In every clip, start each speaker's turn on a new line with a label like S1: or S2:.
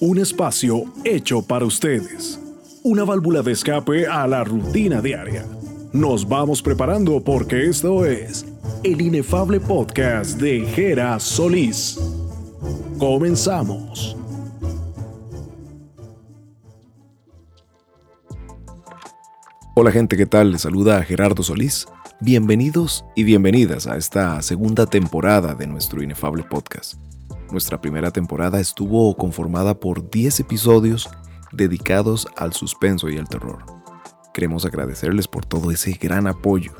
S1: Un espacio hecho para ustedes. Una válvula de escape a la rutina diaria. Nos vamos preparando porque esto es el inefable podcast de Jera Solís. Comenzamos.
S2: Hola gente, ¿qué tal? Les saluda Gerardo Solís. Bienvenidos y bienvenidas a esta segunda temporada de nuestro inefable podcast. Nuestra primera temporada estuvo conformada por 10 episodios dedicados al suspenso y al terror. Queremos agradecerles por todo ese gran apoyo.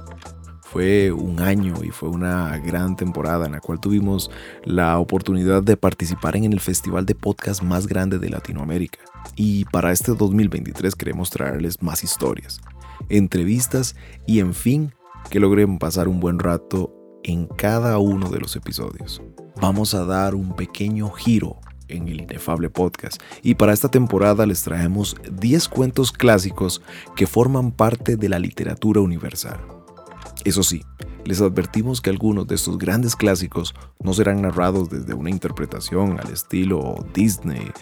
S2: Fue un año y fue una gran temporada en la cual tuvimos la oportunidad de participar en el festival de podcast más grande de Latinoamérica. Y para este 2023 queremos traerles más historias, entrevistas y en fin que logren pasar un buen rato en cada uno de los episodios. Vamos a dar un pequeño giro en el inefable podcast y para esta temporada les traemos 10 cuentos clásicos que forman parte de la literatura universal. Eso sí, les advertimos que algunos de estos grandes clásicos no serán narrados desde una interpretación al estilo Disney,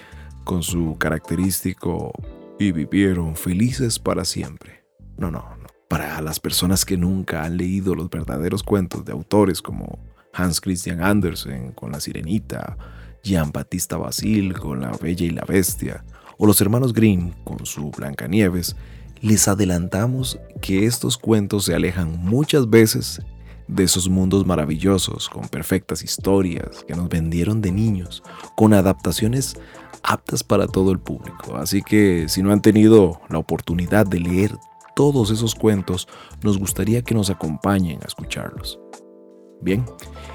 S2: con su característico y vivieron felices para siempre. No, no, para las personas que nunca han leído los verdaderos cuentos de autores como Hans Christian Andersen con La Sirenita, Jean Baptista Basile con La Bella y la Bestia, o los hermanos Grimm con su Blancanieves, les adelantamos que estos cuentos se alejan muchas veces de esos mundos maravillosos, con perfectas historias que nos vendieron de niños, con adaptaciones aptas para todo el público. Así que si no han tenido la oportunidad de leer todos esos cuentos, nos gustaría que nos acompañen a escucharlos. Bien,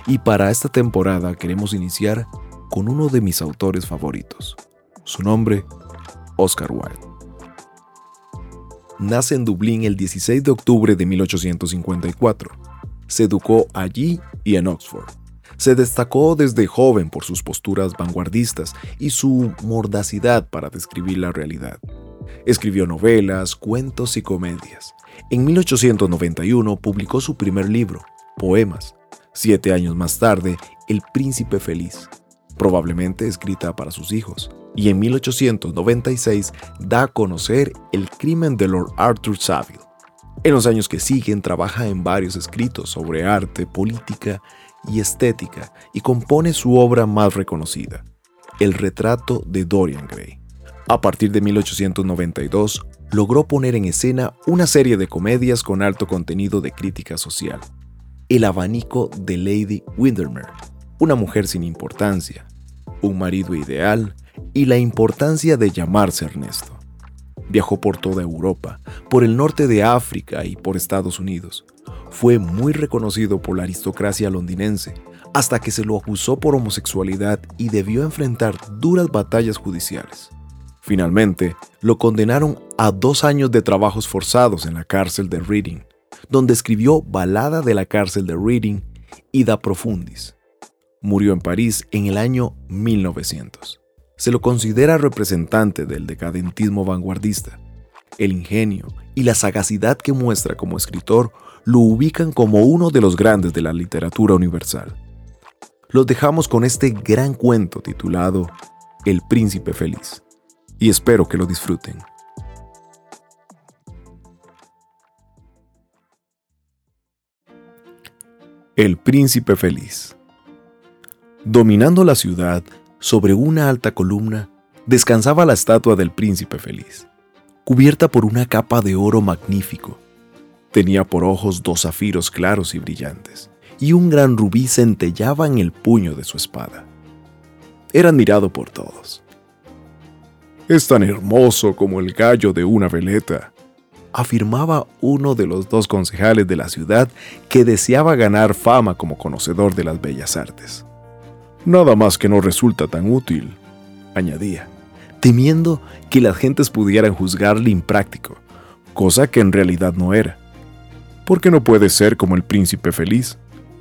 S2: y para esta temporada queremos iniciar con uno de mis autores favoritos. Su nombre, Oscar Wilde. Nace en Dublín el 16 de octubre de 1854. Se educó allí y en Oxford. Se destacó desde joven por sus posturas vanguardistas y su mordacidad para describir la realidad. Escribió novelas, cuentos y comedias. En 1891 publicó su primer libro, Poemas. Siete años más tarde, El Príncipe Feliz, probablemente escrita para sus hijos. Y en 1896 da a conocer El crimen de Lord Arthur Savile. En los años que siguen trabaja en varios escritos sobre arte, política y estética y compone su obra más reconocida, El retrato de Dorian Gray. A partir de 1892, logró poner en escena una serie de comedias con alto contenido de crítica social. El abanico de Lady Windermere, una mujer sin importancia, un marido ideal y la importancia de llamarse Ernesto. Viajó por toda Europa, por el norte de África y por Estados Unidos. Fue muy reconocido por la aristocracia londinense, hasta que se lo acusó por homosexualidad y debió enfrentar duras batallas judiciales. Finalmente, lo condenaron a dos años de trabajos forzados en la cárcel de Reading, donde escribió Balada de la cárcel de Reading y Da Profundis. Murió en París en el año 1900. Se lo considera representante del decadentismo vanguardista. El ingenio y la sagacidad que muestra como escritor lo ubican como uno de los grandes de la literatura universal. Los dejamos con este gran cuento titulado El Príncipe Feliz y espero que lo disfruten. El príncipe feliz. Dominando la ciudad, sobre una alta columna, descansaba la estatua del príncipe feliz, cubierta por una capa de oro magnífico. Tenía por ojos dos zafiros claros y brillantes, y un gran rubí centellaba en el puño de su espada. Era admirado por todos es tan hermoso como el gallo de una veleta, afirmaba uno de los dos concejales de la ciudad que deseaba ganar fama como conocedor de las bellas artes. Nada más que no resulta tan útil, añadía, temiendo que las gentes pudieran juzgarle impráctico, cosa que en realidad no era. Porque no puede ser como el príncipe feliz,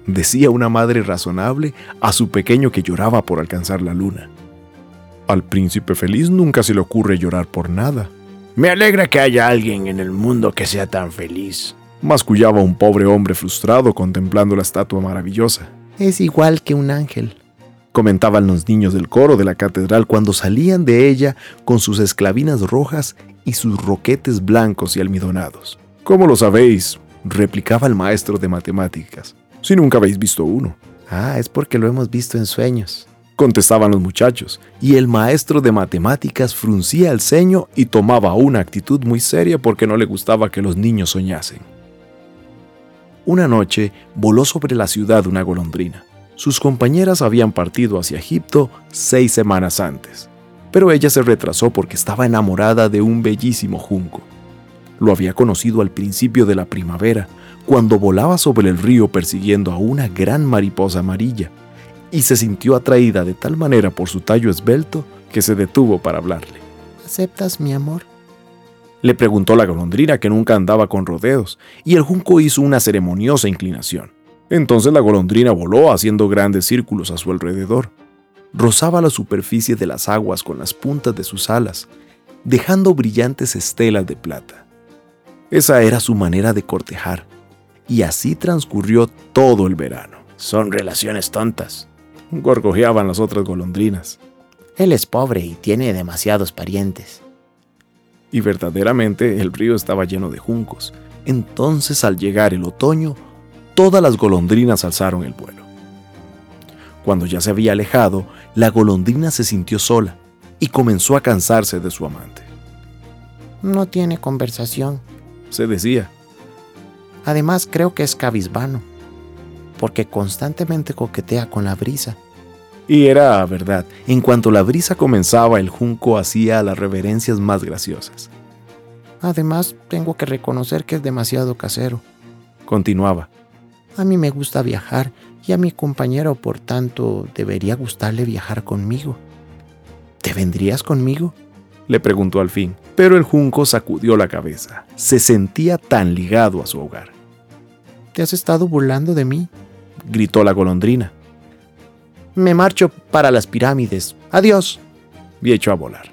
S2: decía una madre razonable a su pequeño que lloraba por alcanzar la luna. Al príncipe feliz nunca se le ocurre llorar por nada.
S3: Me alegra que haya alguien en el mundo que sea tan feliz.
S2: Mascullaba un pobre hombre frustrado contemplando la estatua maravillosa.
S4: Es igual que un ángel,
S2: comentaban los niños del coro de la catedral cuando salían de ella con sus esclavinas rojas y sus roquetes blancos y almidonados. ¿Cómo lo sabéis? replicaba el maestro de matemáticas. Si nunca habéis visto uno.
S4: Ah, es porque lo hemos visto en sueños,
S2: contestaban los muchachos, y el maestro de matemáticas fruncía el ceño y tomaba una actitud muy seria porque no le gustaba que los niños soñasen. Una noche voló sobre la ciudad una golondrina. Sus compañeras habían partido hacia Egipto seis semanas antes, pero ella se retrasó porque estaba enamorada de un bellísimo junco. Lo había conocido al principio de la primavera, cuando volaba sobre el río persiguiendo a una gran mariposa amarilla, y se sintió atraída de tal manera por su tallo esbelto que se detuvo para hablarle.
S4: ¿Aceptas mi amor?
S2: Le preguntó la golondrina que nunca andaba con rodeos, y el junco hizo una ceremoniosa inclinación. Entonces la golondrina voló haciendo grandes círculos a su alrededor. Rozaba la superficie de las aguas con las puntas de sus alas, dejando brillantes estelas de plata. Esa era su manera de cortejar, y así transcurrió todo el verano.
S3: Son relaciones tontas,
S2: gorgojeaban las otras golondrinas.
S4: Él es pobre y tiene demasiados parientes.
S2: Y verdaderamente el río estaba lleno de juncos. Entonces al llegar el otoño, todas las golondrinas alzaron el vuelo. Cuando ya se había alejado, la golondrina se sintió sola y comenzó a cansarse de su amante.
S4: No tiene conversación,
S2: se decía.
S4: Además creo que es cabizbano, porque constantemente coquetea con la brisa.
S2: Y era verdad, en cuanto la brisa comenzaba, el junco hacía las reverencias más graciosas.
S4: Además, tengo que reconocer que es demasiado casero.
S2: Continuaba.
S4: A mí me gusta viajar y a mi compañero, por tanto, debería gustarle viajar conmigo. ¿Te vendrías conmigo?
S2: Le preguntó al fin, pero el junco sacudió la cabeza. Se sentía tan ligado a su hogar.
S4: ¿Te has estado burlando de mí?
S2: Gritó la golondrina.
S4: Me marcho para las pirámides. Adiós.
S2: Y echó a volar.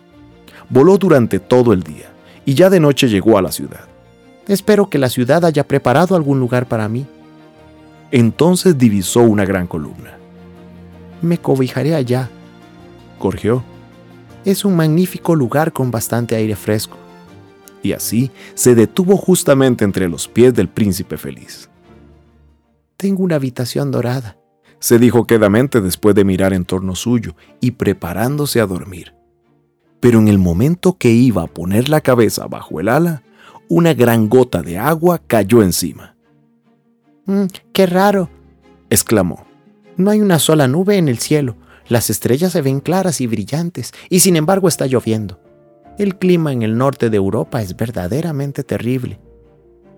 S2: Voló durante todo el día y ya de noche llegó a la ciudad.
S4: Espero que la ciudad haya preparado algún lugar para mí.
S2: Entonces divisó una gran columna.
S4: Me cobijaré allá.
S2: Corrió.
S4: Es un magnífico lugar con bastante aire fresco.
S2: Y así se detuvo justamente entre los pies del príncipe feliz.
S4: Tengo una habitación dorada,
S2: se dijo quedamente después de mirar en torno suyo y preparándose a dormir. Pero en el momento que iba a poner la cabeza bajo el ala, una gran gota de agua cayó encima.
S4: Mm, ¡Qué raro!
S2: exclamó.
S4: No hay una sola nube en el cielo. Las estrellas se ven claras y brillantes, y sin embargo está lloviendo. El clima en el norte de Europa es verdaderamente terrible.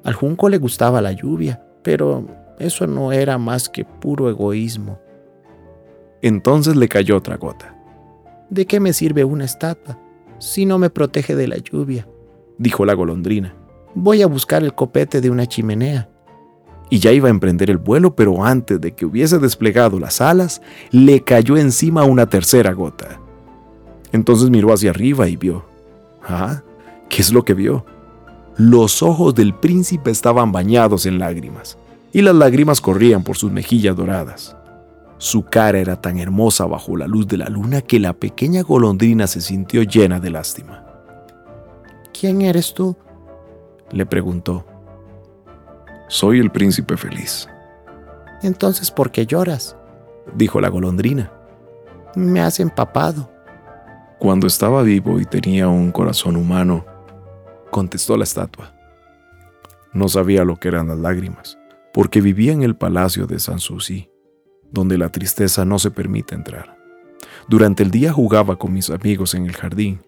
S4: Al junco le gustaba la lluvia, pero eso no era más que puro egoísmo.
S2: Entonces le cayó otra gota.
S4: ¿De qué me sirve una estatua si no me protege de la lluvia?
S2: dijo la golondrina.
S4: Voy a buscar el copete de una chimenea
S2: y ya iba a emprender el vuelo, pero antes de que hubiese desplegado las alas, le cayó encima una tercera gota. Entonces miró hacia arriba y vio. ¿Ah? ¿Qué es lo que vio? Los ojos del príncipe estaban bañados en lágrimas, y las lágrimas corrían por sus mejillas doradas. Su cara era tan hermosa bajo la luz de la luna que la pequeña golondrina se sintió llena de lástima.
S4: ¿Quién eres tú?
S2: le preguntó. Soy el príncipe feliz.
S4: Entonces, ¿por qué lloras?
S2: dijo la golondrina.
S4: Me has empapado.
S2: Cuando estaba vivo y tenía un corazón humano, contestó la estatua. No sabía lo que eran las lágrimas, porque vivía en el palacio de Sanssouci, donde la tristeza no se permite entrar. Durante el día jugaba con mis amigos en el jardín,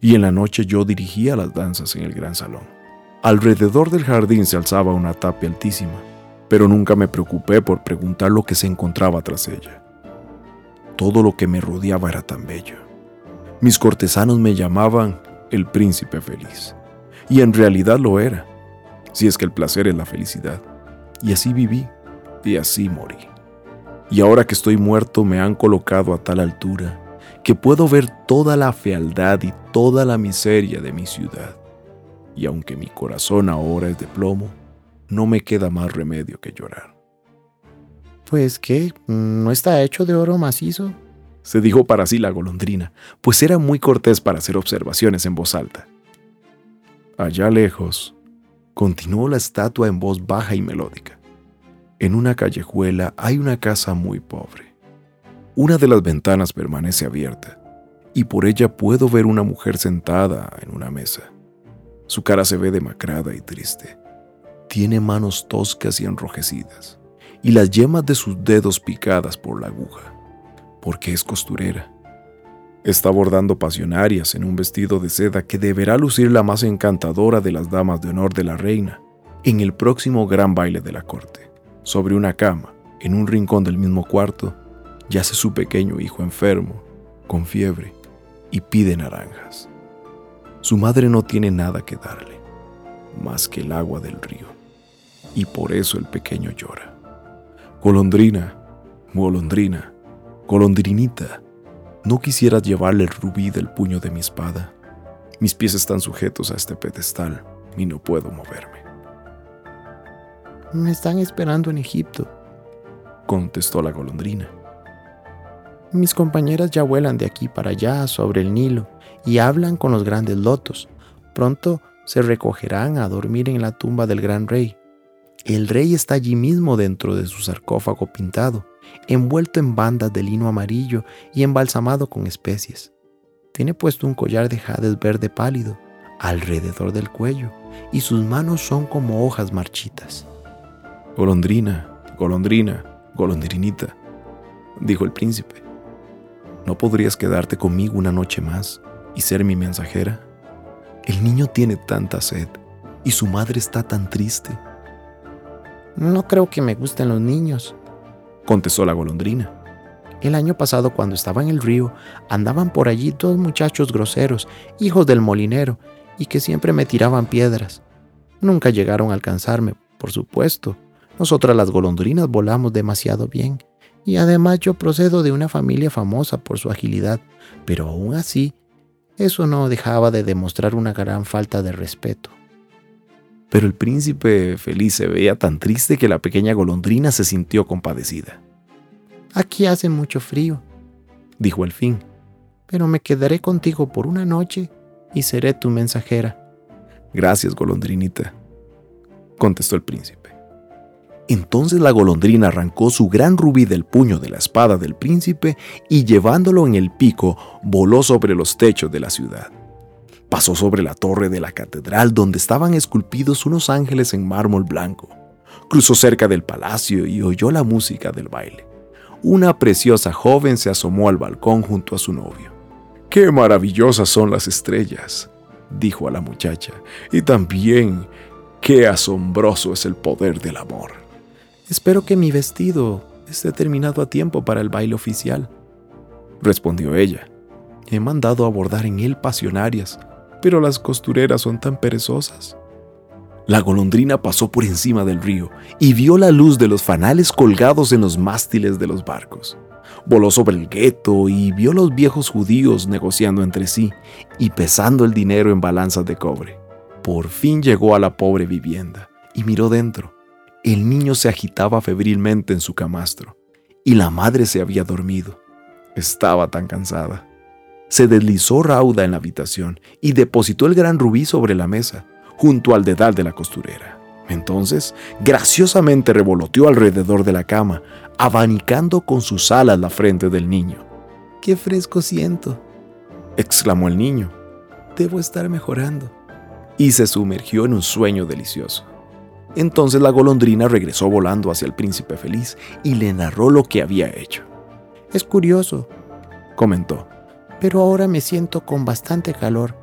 S2: y en la noche yo dirigía las danzas en el gran salón. Alrededor del jardín se alzaba una tapia altísima, pero nunca me preocupé por preguntar lo que se encontraba tras ella. Todo lo que me rodeaba era tan bello. Mis cortesanos me llamaban el príncipe feliz, y en realidad lo era, si es que el placer es la felicidad. Y así viví, y así morí. Y ahora que estoy muerto me han colocado a tal altura que puedo ver toda la fealdad y toda la miseria de mi ciudad y aunque mi corazón ahora es de plomo, no me queda más remedio que llorar.
S4: Pues qué, ¿no está hecho de oro macizo?
S2: se dijo para sí la golondrina, pues era muy cortés para hacer observaciones en voz alta. Allá lejos, continuó la estatua en voz baja y melódica. En una callejuela hay una casa muy pobre. Una de las ventanas permanece abierta y por ella puedo ver una mujer sentada en una mesa. Su cara se ve demacrada y triste. Tiene manos toscas y enrojecidas y las yemas de sus dedos picadas por la aguja porque es costurera. Está bordando pasionarias en un vestido de seda que deberá lucir la más encantadora de las damas de honor de la reina en el próximo gran baile de la corte. Sobre una cama, en un rincón del mismo cuarto, yace su pequeño hijo enfermo, con fiebre, y pide naranjas. Su madre no tiene nada que darle, más que el agua del río, y por eso el pequeño llora. Golondrina, golondrina, Golondrinita, no quisieras llevarle el rubí del puño de mi espada. Mis pies están sujetos a este pedestal y no puedo moverme.
S4: Me están esperando en Egipto,
S2: contestó la golondrina.
S4: Mis compañeras ya vuelan de aquí para allá sobre el Nilo y hablan con los grandes lotos. Pronto se recogerán a dormir en la tumba del gran rey. El rey está allí mismo dentro de su sarcófago pintado envuelto en bandas de lino amarillo y embalsamado con especies. Tiene puesto un collar de jades verde pálido alrededor del cuello y sus manos son como hojas marchitas.
S2: Golondrina, golondrina, golondrinita, dijo el príncipe. ¿No podrías quedarte conmigo una noche más y ser mi mensajera? El niño tiene tanta sed y su madre está tan triste.
S4: No creo que me gusten los niños,
S2: contestó la golondrina.
S4: El año pasado, cuando estaba en el río, andaban por allí dos muchachos groseros, hijos del molinero, y que siempre me tiraban piedras. Nunca llegaron a alcanzarme, por supuesto. Nosotras las golondrinas volamos demasiado bien, y además yo procedo de una familia famosa por su agilidad, pero aún así, eso no dejaba de demostrar una gran falta de respeto.
S2: Pero el príncipe feliz se veía tan triste que la pequeña golondrina se sintió compadecida.
S4: Aquí hace mucho frío, dijo el fin, pero me quedaré contigo por una noche y seré tu mensajera.
S2: Gracias, golondrinita, contestó el príncipe. Entonces la golondrina arrancó su gran rubí del puño de la espada del príncipe y llevándolo en el pico voló sobre los techos de la ciudad. Pasó sobre la torre de la catedral donde estaban esculpidos unos ángeles en mármol blanco. Cruzó cerca del palacio y oyó la música del baile. Una preciosa joven se asomó al balcón junto a su novio. ¡Qué maravillosas son las estrellas! dijo a la muchacha. Y también, qué asombroso es el poder del amor.
S4: Espero que mi vestido esté terminado a tiempo para el baile oficial, respondió ella. He mandado a bordar en él pasionarias, pero las costureras son tan perezosas.
S2: La golondrina pasó por encima del río y vio la luz de los fanales colgados en los mástiles de los barcos. Voló sobre el gueto y vio los viejos judíos negociando entre sí y pesando el dinero en balanzas de cobre. Por fin llegó a la pobre vivienda y miró dentro. El niño se agitaba febrilmente en su camastro y la madre se había dormido. Estaba tan cansada se deslizó rauda en la habitación y depositó el gran rubí sobre la mesa, junto al dedal de la costurera. Entonces, graciosamente revoloteó alrededor de la cama, abanicando con sus alas la frente del niño.
S4: ¡Qué fresco siento!
S2: exclamó el niño.
S4: Debo estar mejorando.
S2: Y se sumergió en un sueño delicioso. Entonces la golondrina regresó volando hacia el príncipe feliz y le narró lo que había hecho.
S4: Es curioso, comentó pero ahora me siento con bastante calor,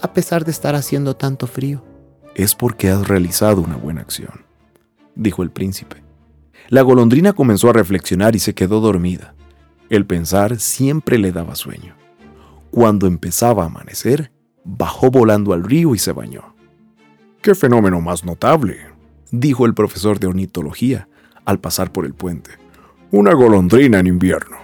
S4: a pesar de estar haciendo tanto frío.
S2: Es porque has realizado una buena acción, dijo el príncipe. La golondrina comenzó a reflexionar y se quedó dormida. El pensar siempre le daba sueño. Cuando empezaba a amanecer, bajó volando al río y se bañó. ¡Qué fenómeno más notable! dijo el profesor de ornitología al pasar por el puente. Una golondrina en invierno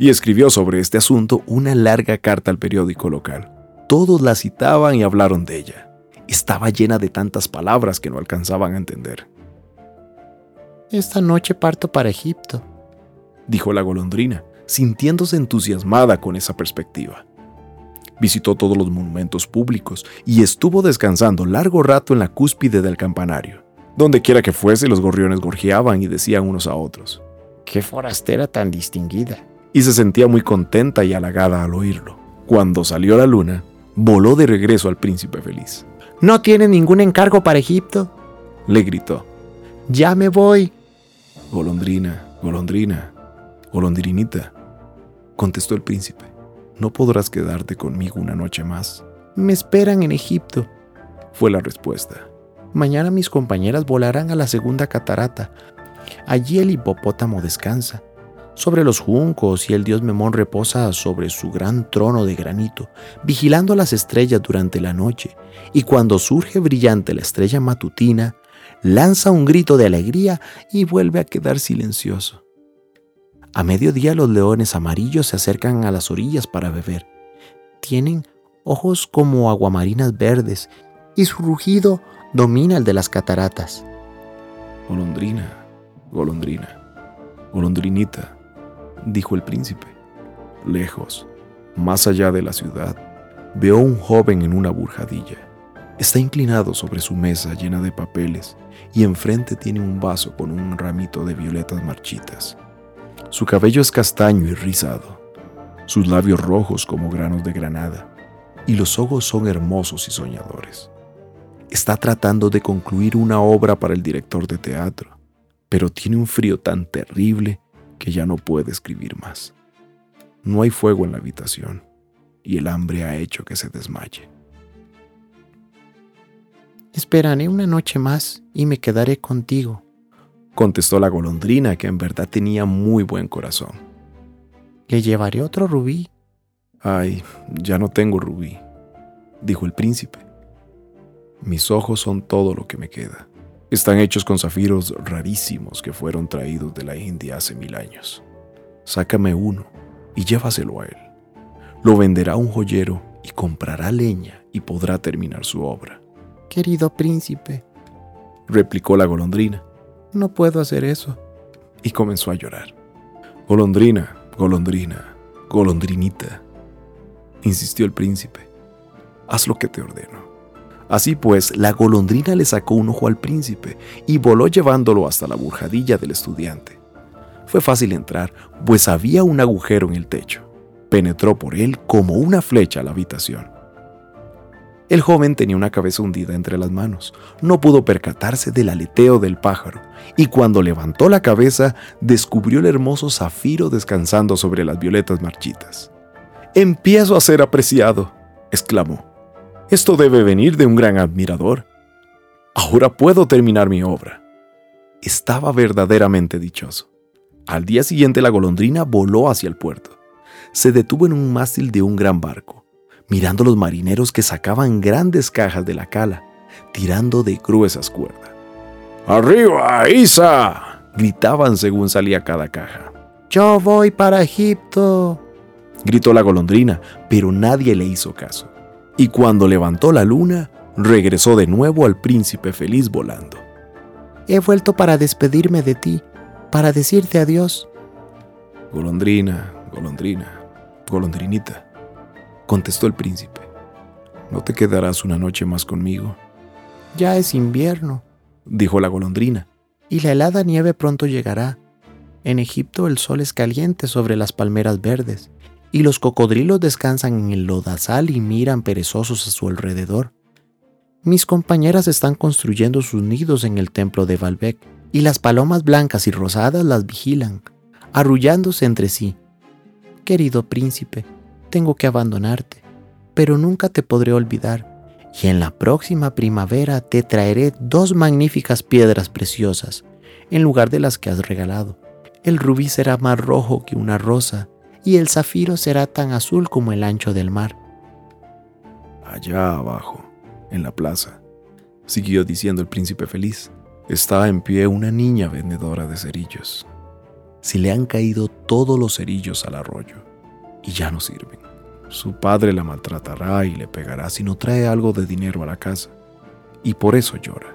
S2: y escribió sobre este asunto una larga carta al periódico local. Todos la citaban y hablaron de ella. Estaba llena de tantas palabras que no alcanzaban a entender.
S4: Esta noche parto para Egipto,
S2: dijo la golondrina, sintiéndose entusiasmada con esa perspectiva. Visitó todos los monumentos públicos y estuvo descansando largo rato en la cúspide del campanario. Donde quiera que fuese, los gorriones gorjeaban y decían unos a otros.
S4: ¡Qué forastera tan distinguida!
S2: Y se sentía muy contenta y halagada al oírlo. Cuando salió la luna, voló de regreso al príncipe feliz.
S4: ¿No tiene ningún encargo para Egipto?
S2: Le gritó.
S4: Ya me voy.
S2: Golondrina, golondrina, golondrinita, contestó el príncipe. No podrás quedarte conmigo una noche más.
S4: Me esperan en Egipto,
S2: fue la respuesta.
S4: Mañana mis compañeras volarán a la segunda catarata. Allí el hipopótamo descansa. Sobre los juncos y el dios Memón reposa sobre su gran trono de granito, vigilando las estrellas durante la noche, y cuando surge brillante la estrella matutina, lanza un grito de alegría y vuelve a quedar silencioso. A mediodía los leones amarillos se acercan a las orillas para beber. Tienen ojos como aguamarinas verdes y su rugido domina el de las cataratas.
S2: Golondrina, golondrina, golondrinita, dijo el príncipe. Lejos, más allá de la ciudad, veo un joven en una burjadilla. Está inclinado sobre su mesa llena de papeles y enfrente tiene un vaso con un ramito de violetas marchitas. Su cabello es castaño y rizado, sus labios rojos como granos de granada, y los ojos son hermosos y soñadores. Está tratando de concluir una obra para el director de teatro, pero tiene un frío tan terrible que ya no puede escribir más. No hay fuego en la habitación y el hambre ha hecho que se desmaye.
S4: Esperaré una noche más y me quedaré contigo,
S2: contestó la golondrina, que en verdad tenía muy buen corazón.
S4: Le llevaré otro rubí.
S2: Ay, ya no tengo rubí, dijo el príncipe. Mis ojos son todo lo que me queda. Están hechos con zafiros rarísimos que fueron traídos de la India hace mil años. Sácame uno y llévaselo a él. Lo venderá un joyero y comprará leña y podrá terminar su obra.
S4: Querido príncipe,
S2: replicó la golondrina,
S4: no puedo hacer eso.
S2: Y comenzó a llorar. Golondrina, golondrina, golondrinita, insistió el príncipe. Haz lo que te ordeno. Así pues, la golondrina le sacó un ojo al príncipe y voló llevándolo hasta la burjadilla del estudiante. Fue fácil entrar, pues había un agujero en el techo. Penetró por él como una flecha a la habitación. El joven tenía una cabeza hundida entre las manos. No pudo percatarse del aleteo del pájaro, y cuando levantó la cabeza descubrió el hermoso zafiro descansando sobre las violetas marchitas. Empiezo a ser apreciado, exclamó. Esto debe venir de un gran admirador. Ahora puedo terminar mi obra. Estaba verdaderamente dichoso. Al día siguiente la golondrina voló hacia el puerto. Se detuvo en un mástil de un gran barco mirando a los marineros que sacaban grandes cajas de la cala, tirando de gruesas cuerdas. ¡Arriba, Isa! gritaban según salía cada caja.
S4: Yo voy para Egipto,
S2: gritó la golondrina, pero nadie le hizo caso. Y cuando levantó la luna, regresó de nuevo al príncipe feliz volando.
S4: He vuelto para despedirme de ti, para decirte adiós.
S2: Golondrina, golondrina, golondrinita, contestó el príncipe. ¿No te quedarás una noche más conmigo?
S4: Ya es invierno,
S2: dijo la golondrina.
S4: Y la helada nieve pronto llegará. En Egipto el sol es caliente sobre las palmeras verdes, y los cocodrilos descansan en el lodazal y miran perezosos a su alrededor. Mis compañeras están construyendo sus nidos en el templo de Baalbek, y las palomas blancas y rosadas las vigilan, arrullándose entre sí. Querido príncipe, tengo que abandonarte, pero nunca te podré olvidar, y en la próxima primavera te traeré dos magníficas piedras preciosas, en lugar de las que has regalado. El rubí será más rojo que una rosa, y el zafiro será tan azul como el ancho del mar.
S2: Allá abajo, en la plaza, siguió diciendo el príncipe feliz, está en pie una niña vendedora de cerillos. Si le han caído todos los cerillos al arroyo y ya no sirven. Su padre la maltratará y le pegará si no trae algo de dinero a la casa. Y por eso llora.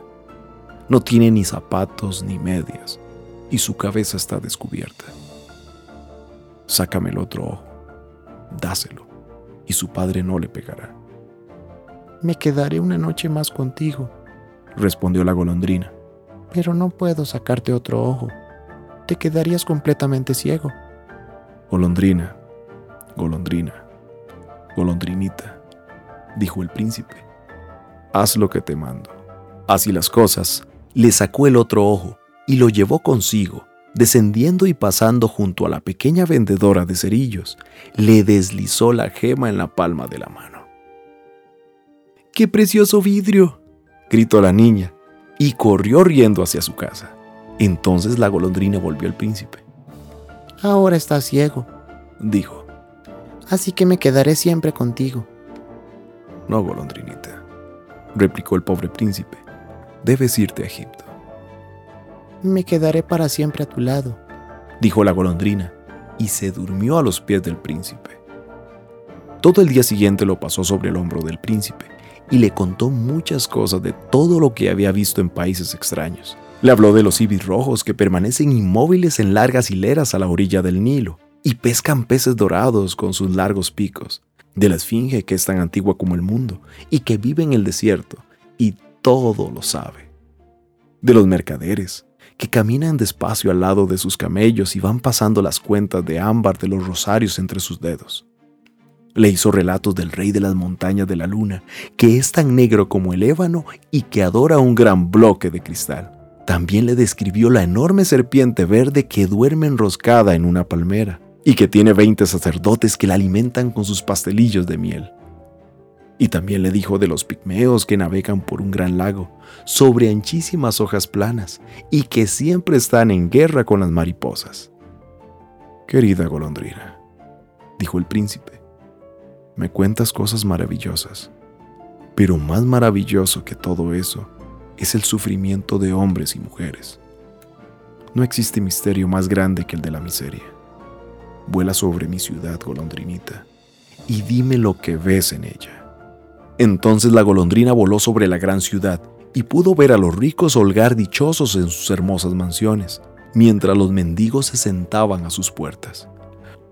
S2: No tiene ni zapatos ni medias y su cabeza está descubierta. Sácame el otro ojo, dáselo, y su padre no le pegará.
S4: Me quedaré una noche más contigo,
S2: respondió la golondrina.
S4: Pero no puedo sacarte otro ojo. Te quedarías completamente ciego.
S2: Golondrina, golondrina, golondrinita, dijo el príncipe. Haz lo que te mando. Así las cosas, le sacó el otro ojo y lo llevó consigo, descendiendo y pasando junto a la pequeña vendedora de cerillos, le deslizó la gema en la palma de la mano. ¡Qué precioso vidrio! gritó la niña, y corrió riendo hacia su casa. Entonces la golondrina volvió al príncipe.
S4: Ahora estás ciego, dijo. Así que me quedaré siempre contigo.
S2: No, golondrinita, replicó el pobre príncipe. Debes irte a Egipto.
S4: Me quedaré para siempre a tu lado,
S2: dijo la golondrina, y se durmió a los pies del príncipe. Todo el día siguiente lo pasó sobre el hombro del príncipe y le contó muchas cosas de todo lo que había visto en países extraños. Le habló de los ibis rojos que permanecen inmóviles en largas hileras a la orilla del Nilo y pescan peces dorados con sus largos picos, de la esfinge que es tan antigua como el mundo y que vive en el desierto y todo lo sabe. De los mercaderes, que caminan despacio al lado de sus camellos y van pasando las cuentas de ámbar de los rosarios entre sus dedos. Le hizo relatos del rey de las montañas de la luna, que es tan negro como el ébano y que adora un gran bloque de cristal. También le describió la enorme serpiente verde que duerme enroscada en una palmera y que tiene 20 sacerdotes que la alimentan con sus pastelillos de miel. Y también le dijo de los pigmeos que navegan por un gran lago, sobre anchísimas hojas planas, y que siempre están en guerra con las mariposas. Querida golondrina, dijo el príncipe, me cuentas cosas maravillosas, pero más maravilloso que todo eso es el sufrimiento de hombres y mujeres. No existe misterio más grande que el de la miseria. Vuela sobre mi ciudad, golondrinita, y dime lo que ves en ella. Entonces la golondrina voló sobre la gran ciudad y pudo ver a los ricos holgar dichosos en sus hermosas mansiones, mientras los mendigos se sentaban a sus puertas.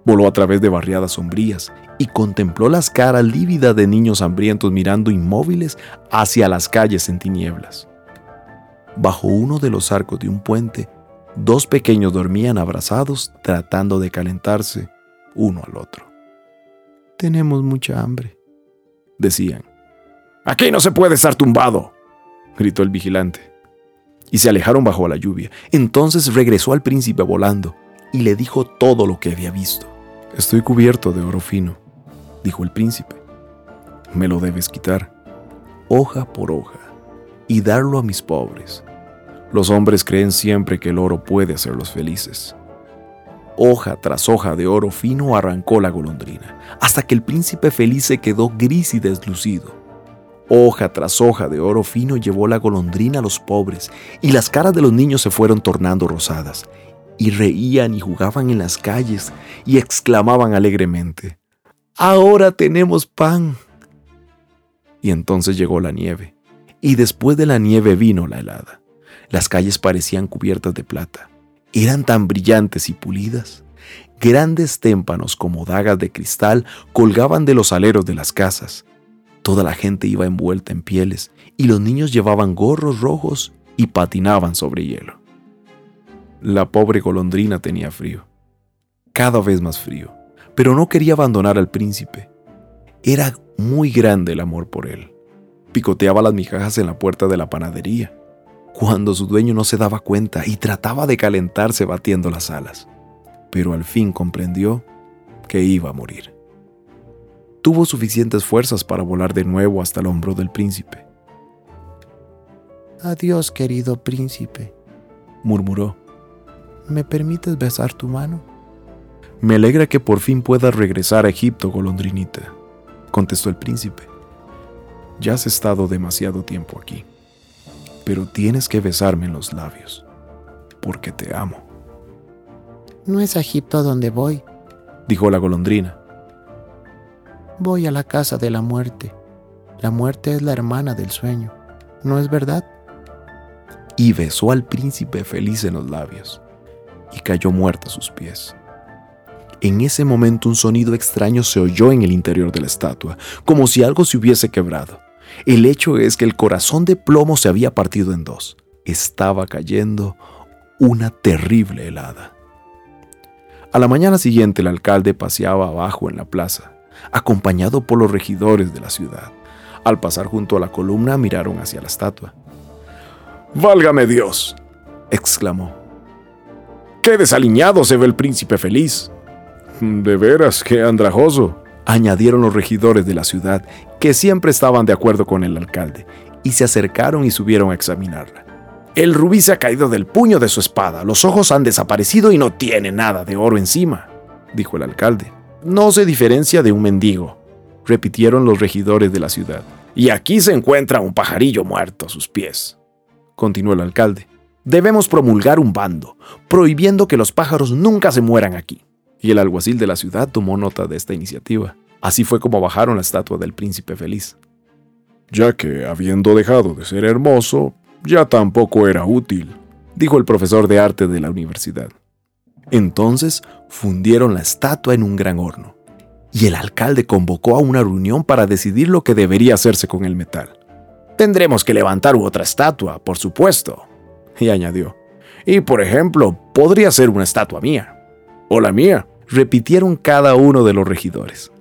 S2: Voló a través de barriadas sombrías y contempló las caras lívidas de niños hambrientos mirando inmóviles hacia las calles en tinieblas. Bajo uno de los arcos de un puente, dos pequeños dormían abrazados tratando de calentarse uno al otro.
S4: Tenemos mucha hambre,
S2: decían. Aquí no se puede estar tumbado, gritó el vigilante. Y se alejaron bajo la lluvia. Entonces regresó al príncipe volando y le dijo todo lo que había visto. Estoy cubierto de oro fino, dijo el príncipe. Me lo debes quitar, hoja por hoja, y darlo a mis pobres. Los hombres creen siempre que el oro puede hacerlos felices. Hoja tras hoja de oro fino arrancó la golondrina, hasta que el príncipe feliz se quedó gris y deslucido. Hoja tras hoja de oro fino llevó la golondrina a los pobres, y las caras de los niños se fueron tornando rosadas, y reían y jugaban en las calles y exclamaban alegremente, Ahora tenemos pan. Y entonces llegó la nieve, y después de la nieve vino la helada. Las calles parecían cubiertas de plata, eran tan brillantes y pulidas. Grandes témpanos como dagas de cristal colgaban de los aleros de las casas. Toda la gente iba envuelta en pieles y los niños llevaban gorros rojos y patinaban sobre hielo. La pobre golondrina tenía frío, cada vez más frío, pero no quería abandonar al príncipe. Era muy grande el amor por él. Picoteaba las migajas en la puerta de la panadería, cuando su dueño no se daba cuenta y trataba de calentarse batiendo las alas, pero al fin comprendió que iba a morir. Tuvo suficientes fuerzas para volar de nuevo hasta el hombro del príncipe.
S4: Adiós, querido príncipe, murmuró. ¿Me permites besar tu mano?
S2: Me alegra que por fin puedas regresar a Egipto, golondrinita, contestó el príncipe. Ya has estado demasiado tiempo aquí, pero tienes que besarme en los labios, porque te amo.
S4: No es a Egipto a donde voy,
S2: dijo la golondrina.
S4: Voy a la casa de la muerte. La muerte es la hermana del sueño, ¿no es verdad?
S2: Y besó al príncipe feliz en los labios y cayó muerta a sus pies. En ese momento un sonido extraño se oyó en el interior de la estatua, como si algo se hubiese quebrado. El hecho es que el corazón de plomo se había partido en dos. Estaba cayendo una terrible helada. A la mañana siguiente el alcalde paseaba abajo en la plaza, acompañado por los regidores de la ciudad. Al pasar junto a la columna miraron hacia la estatua.
S1: Válgame Dios, exclamó. ¡Qué desaliñado se ve el príncipe feliz! De veras, qué andrajoso,
S2: añadieron los regidores de la ciudad, que siempre estaban de acuerdo con el alcalde, y se acercaron y subieron a examinarla.
S3: El rubí se ha caído del puño de su espada, los ojos han desaparecido y no tiene nada de oro encima, dijo el alcalde.
S4: No se diferencia de un mendigo, repitieron los regidores de la ciudad.
S3: Y aquí se encuentra un pajarillo muerto a sus pies, continuó el alcalde. Debemos promulgar un bando, prohibiendo que los pájaros nunca se mueran aquí
S2: y el alguacil de la ciudad tomó nota de esta iniciativa. Así fue como bajaron la estatua del príncipe feliz.
S1: Ya que, habiendo dejado de ser hermoso, ya tampoco era útil,
S2: dijo el profesor de arte de la universidad. Entonces fundieron la estatua en un gran horno, y el alcalde convocó a una reunión para decidir lo que debería hacerse con el metal.
S3: Tendremos que levantar otra estatua, por supuesto, y añadió. Y por ejemplo, podría ser una estatua mía. O la mía
S2: repitieron cada uno de los regidores.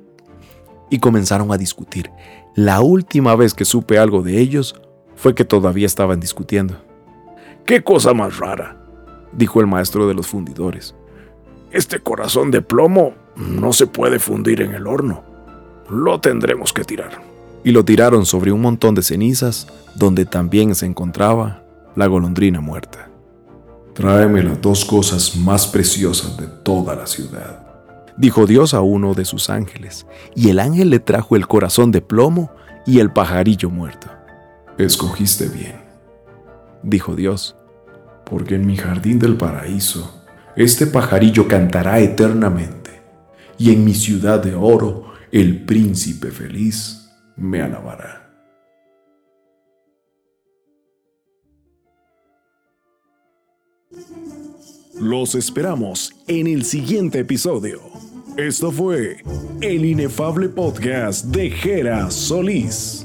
S2: Y comenzaron a discutir. La última vez que supe algo de ellos fue que todavía estaban discutiendo.
S1: ¡Qué cosa más rara! Dijo el maestro de los fundidores. Este corazón de plomo no se puede fundir en el horno. Lo tendremos que tirar.
S2: Y lo tiraron sobre un montón de cenizas donde también se encontraba la golondrina muerta.
S1: Tráeme las dos cosas más preciosas de toda la ciudad,
S2: dijo Dios a uno de sus ángeles, y el ángel le trajo el corazón de plomo y el pajarillo muerto.
S1: Escogiste bien, dijo Dios, porque en mi jardín del paraíso este pajarillo cantará eternamente, y en mi ciudad de oro el príncipe feliz me alabará. Los esperamos en el siguiente episodio. Esto fue el inefable podcast de Jera Solís.